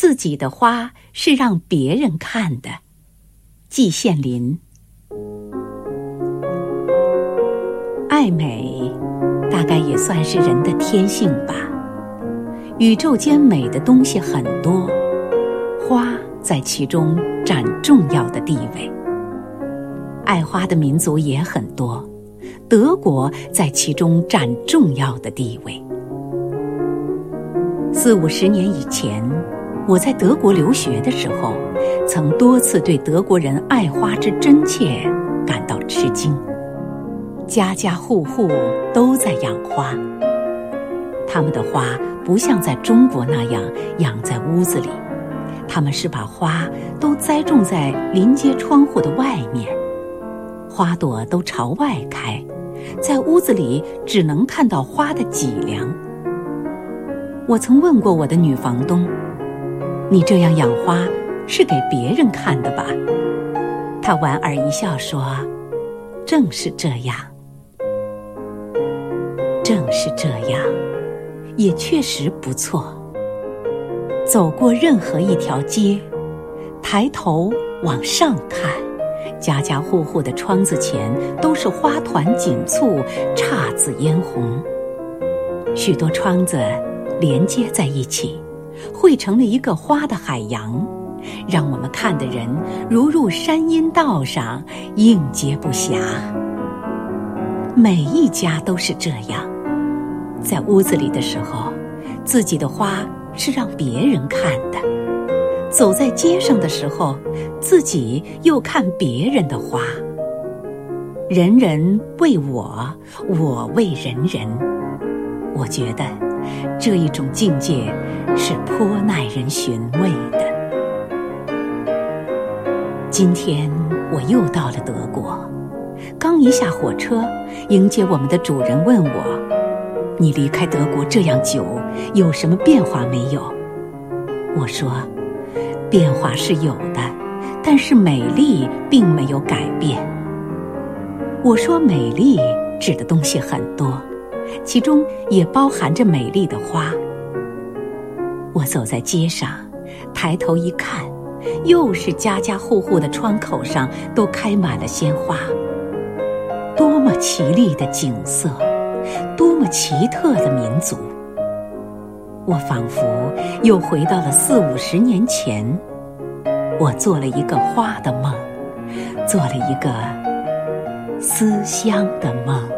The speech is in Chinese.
自己的花是让别人看的。季羡林，爱美，大概也算是人的天性吧。宇宙间美的东西很多，花在其中占重要的地位。爱花的民族也很多，德国在其中占重要的地位。四五十年以前，我在德国留学的时候，曾多次对德国人爱花之真切感到吃惊。家家户户都在养花，他们的花不像在中国那样养在屋子里，他们是把花都栽种在临街窗户的外面，花朵都朝外开，在屋子里只能看到花的脊梁。我曾问过我的女房东：“你这样养花是给别人看的吧？”他莞尔一笑说：“正是这样，正是这样，也确实不错。走过任何一条街，抬头往上看，家家户户的窗子前都是花团锦簇、姹紫嫣红，许多窗子。”连接在一起，汇成了一个花的海洋，让我们看的人如入山阴道上，应接不暇。每一家都是这样，在屋子里的时候，自己的花是让别人看的；走在街上的时候，自己又看别人的花。人人为我，我为人人。我觉得。这一种境界是颇耐人寻味的。今天我又到了德国，刚一下火车，迎接我们的主人问我：“你离开德国这样久，有什么变化没有？”我说：“变化是有的，但是美丽并没有改变。”我说：“美丽指的东西很多。”其中也包含着美丽的花。我走在街上，抬头一看，又是家家户户的窗口上都开满了鲜花。多么奇丽的景色，多么奇特的民族！我仿佛又回到了四五十年前，我做了一个花的梦，做了一个思乡的梦。